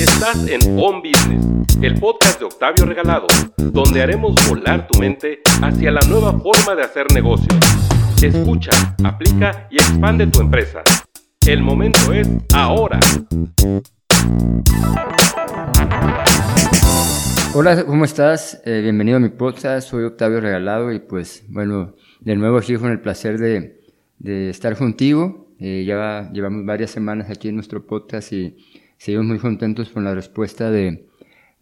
Estás en On Business, el podcast de Octavio Regalado, donde haremos volar tu mente hacia la nueva forma de hacer negocios. Escucha, aplica y expande tu empresa. El momento es ahora. Hola, ¿cómo estás? Eh, bienvenido a mi podcast, soy Octavio Regalado y pues bueno, de nuevo aquí con el placer de, estar contigo. Eh, ya llevamos varias semanas aquí en nuestro podcast y seguimos muy contentos con la respuesta de,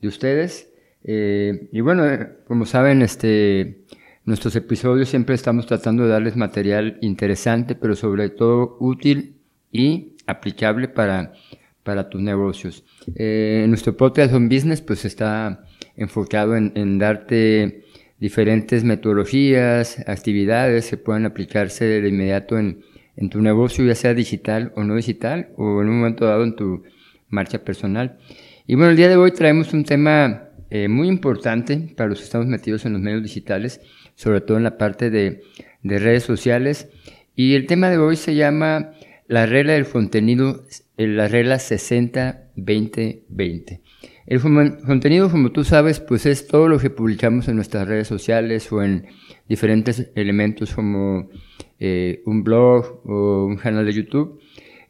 de ustedes. Eh, y bueno, como saben, este, nuestros episodios siempre estamos tratando de darles material interesante, pero sobre todo útil y aplicable para, para tus negocios. Eh, nuestro podcast On Business pues está enfocado en, en, darte diferentes metodologías, actividades que puedan aplicarse de inmediato en, en tu negocio, ya sea digital o no digital, o en un momento dado en tu marcha personal. Y bueno, el día de hoy traemos un tema eh, muy importante para los que estamos metidos en los medios digitales, sobre todo en la parte de, de redes sociales. Y el tema de hoy se llama la regla del contenido, eh, la regla 60-20-20. El contenido, como tú sabes, pues es todo lo que publicamos en nuestras redes sociales o en diferentes elementos como eh, un blog o un canal de YouTube.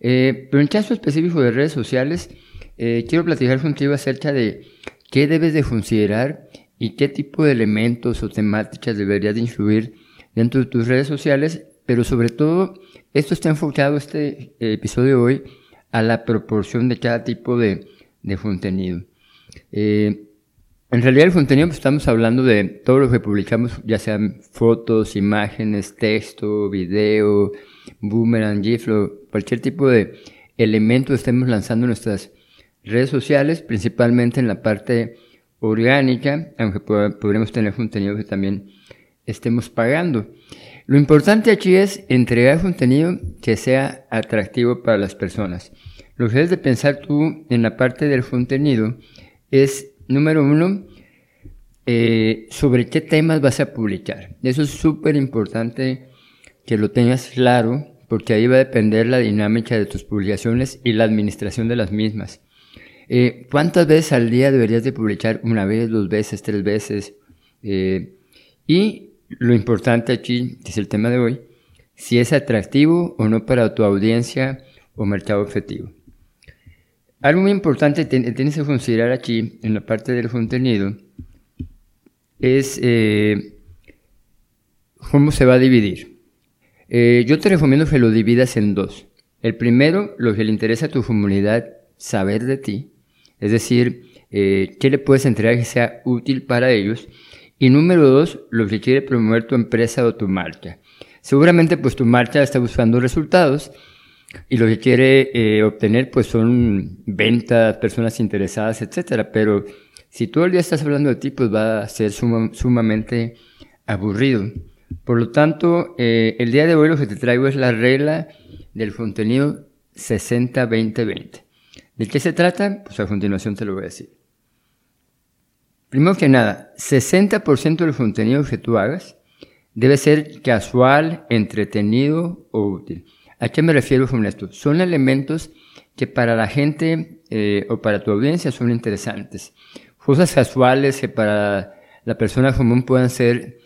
Eh, pero en caso específico de redes sociales, eh, quiero platicar contigo acerca de qué debes de considerar y qué tipo de elementos o temáticas deberías de incluir dentro de tus redes sociales, pero sobre todo, esto está enfocado, este eh, episodio hoy, a la proporción de cada tipo de, de contenido. En realidad el contenido pues, estamos hablando de todo lo que publicamos, ya sean fotos, imágenes, texto, video, boomerang, GIF, cualquier tipo de elemento estemos lanzando en nuestras redes sociales, principalmente en la parte orgánica, aunque podremos tener contenido que también estemos pagando. Lo importante aquí es entregar contenido que sea atractivo para las personas. Lo que debes de pensar tú en la parte del contenido es, número uno, eh, sobre qué temas vas a publicar. Eso es súper importante que lo tengas claro, porque ahí va a depender la dinámica de tus publicaciones y la administración de las mismas. Eh, ¿Cuántas veces al día deberías de publicar? Una vez, dos veces, tres veces. Eh, y lo importante aquí, que es el tema de hoy, si es atractivo o no para tu audiencia o mercado objetivo. Algo muy importante que tienes que considerar aquí en la parte del contenido es eh, cómo se va a dividir. Eh, yo te recomiendo que lo dividas en dos. El primero, lo que le interesa a tu comunidad saber de ti, es decir, eh, qué le puedes entregar que sea útil para ellos. Y número dos, lo que quiere promover tu empresa o tu marca. Seguramente pues tu marca está buscando resultados y lo que quiere eh, obtener pues son ventas, personas interesadas, etcétera. Pero si todo el día estás hablando de ti, pues va a ser sumamente aburrido. Por lo tanto, eh, el día de hoy lo que te traigo es la regla del contenido 60-20-20. ¿De qué se trata? Pues a continuación te lo voy a decir. Primero que nada, 60% del contenido que tú hagas debe ser casual, entretenido o útil. ¿A qué me refiero con esto? Son elementos que para la gente eh, o para tu audiencia son interesantes. Cosas casuales que para la persona común puedan ser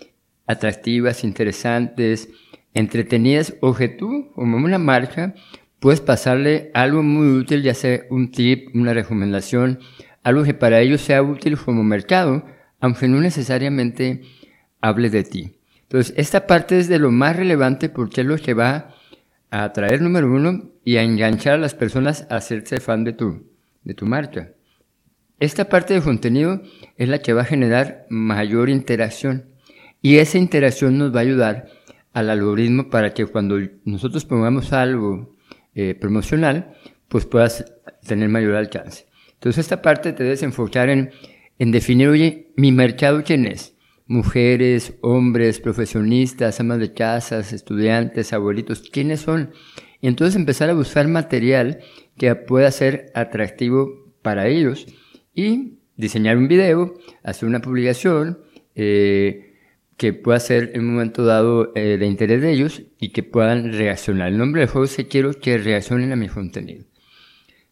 atractivas, interesantes, entretenidas, o que tú, como una marca, puedes pasarle algo muy útil, ya sea un tip, una recomendación, algo que para ellos sea útil como mercado, aunque no necesariamente hable de ti. Entonces, esta parte es de lo más relevante porque es lo que va a atraer, número uno, y a enganchar a las personas a hacerse fan de tu, de tu marca. Esta parte de contenido es la que va a generar mayor interacción. Y esa interacción nos va a ayudar al algoritmo para que cuando nosotros pongamos algo eh, promocional, pues puedas tener mayor alcance. Entonces esta parte te debes enfocar en, en definir, oye, mi mercado quién es. Mujeres, hombres, profesionistas, amas de casas, estudiantes, abuelitos, ¿quiénes son? Y entonces empezar a buscar material que pueda ser atractivo para ellos y diseñar un video, hacer una publicación, eh, que pueda ser en un momento dado eh, de interés de ellos y que puedan reaccionar. El nombre del juego es que quiero que reaccionen a mi contenido.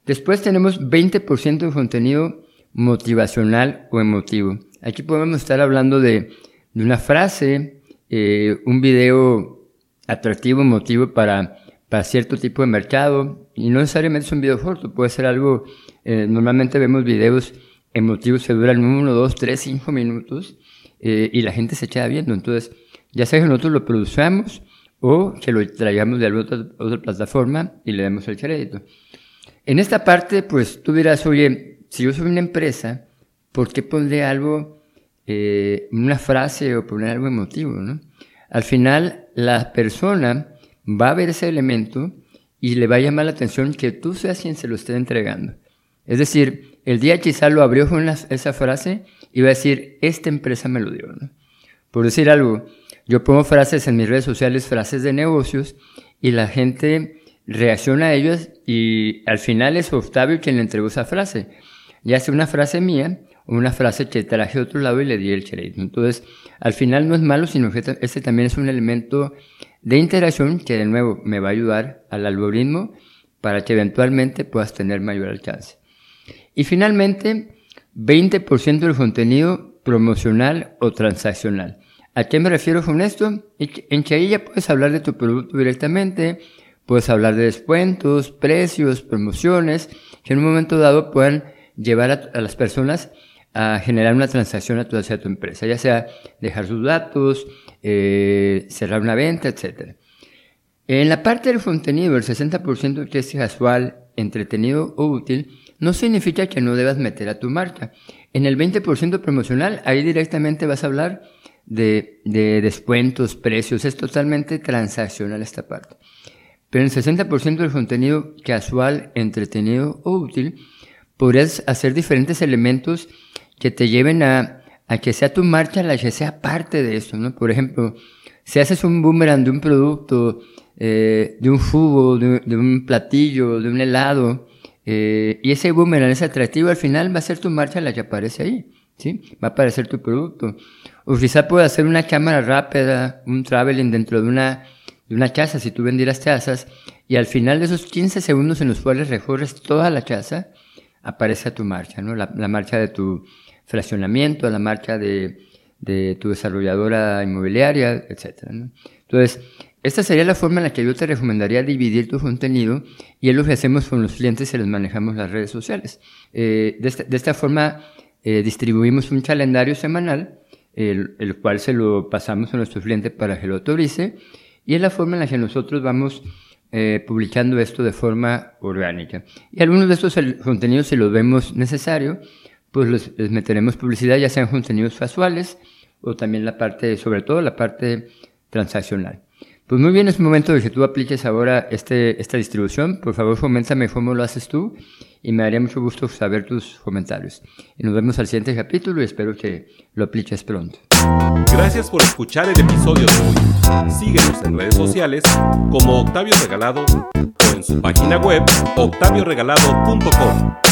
Después tenemos 20% de contenido motivacional o emotivo. Aquí podemos estar hablando de, una frase, eh, un video atractivo, emotivo para, para cierto tipo de mercado. Y no necesariamente es un video corto, puede ser algo, eh, normalmente vemos videos emotivos que duran 1, 2, 3, 5 minutos eh, y la gente se echa viendo. Entonces, ya sea que nosotros lo producamos o que lo traigamos de alguna otra, plataforma y le demos el crédito. En esta parte, pues tú dirás, oye, si yo soy una empresa, ¿por qué pondré algo, eh, una frase o poner algo emotivo? ¿no? Al final, la persona va a ver ese elemento y le va a llamar la atención que tú seas quien se lo esté entregando. Es decir, el día quizá lo abrió con esa frase y va a decir, esta empresa me lo dio. ¿no? Por decir algo, yo pongo frases en mis redes sociales, frases de negocios, y la gente reacciona a ellas y al final es Octavio quien le entregó esa frase. Ya sea una frase mía una frase que traje de otro lado y le di el crédito. Entonces, al final no es malo, sino que este también es un elemento de interacción que de nuevo me va a ayudar al algoritmo para que eventualmente puedas tener mayor alcance. Y finalmente, 20% del contenido promocional o transaccional. ¿A qué me refiero con esto? En que ahí ya puedes hablar de tu producto directamente, puedes hablar de descuentos, precios, promociones, que en un momento dado puedan llevar a, las personas a generar una transacción a tu, hacia tu empresa, ya sea dejar sus datos, eh, cerrar una venta, etc. En la parte del contenido, el 60% que es casual, entretenido o útil, no significa que no debas meter a tu marca. En el 20% promocional, ahí directamente vas a hablar de, de descuentos, precios, es totalmente transaccional esta parte. Pero en el 60% del contenido casual, entretenido o útil, podrías hacer diferentes elementos que te lleven a, a que sea tu marcha la que sea parte de eso, ¿no? Por ejemplo, si haces un boomerang de un producto, eh, de un jugo, de, un platillo, de un helado, eh, y ese boomerang es atractivo, al final va a ser tu marcha la que aparece ahí, ¿sí? Va a aparecer tu producto. O quizá puedes hacer una cámara rápida, un traveling dentro de una, de una casa, si tú vendieras casas, y al final de esos 15 segundos en los cuales recorres toda la casa, aparece tu marcha, ¿no? La, marcha de tu fraccionamiento, la marcha de, de tu desarrolladora inmobiliaria, etc. Entonces, esta sería la forma en la que yo te recomendaría dividir tu contenido y es lo que hacemos con los clientes y les manejamos las redes sociales. Eh, de, esta, de, esta, forma, eh, distribuimos un calendario semanal, el, el, cual se lo pasamos a nuestro cliente para que lo autorice y es la forma en la que nosotros vamos eh, publicando esto de forma orgánica. Y algunos de estos contenidos, si los vemos necesario, pues los, les meteremos publicidad, ya sean contenidos casuales o también la parte, sobre todo la parte transaccional. Pues muy bien, es momento de que tú apliques ahora este, esta distribución. Por favor, coméntame cómo lo haces tú y me daría mucho gusto saber tus comentarios. Y nos vemos al siguiente capítulo y espero que lo apliques pronto. Gracias por escuchar el episodio de hoy. Síguenos en redes sociales como Octavio Regalado o en su página web octavioregalado.com.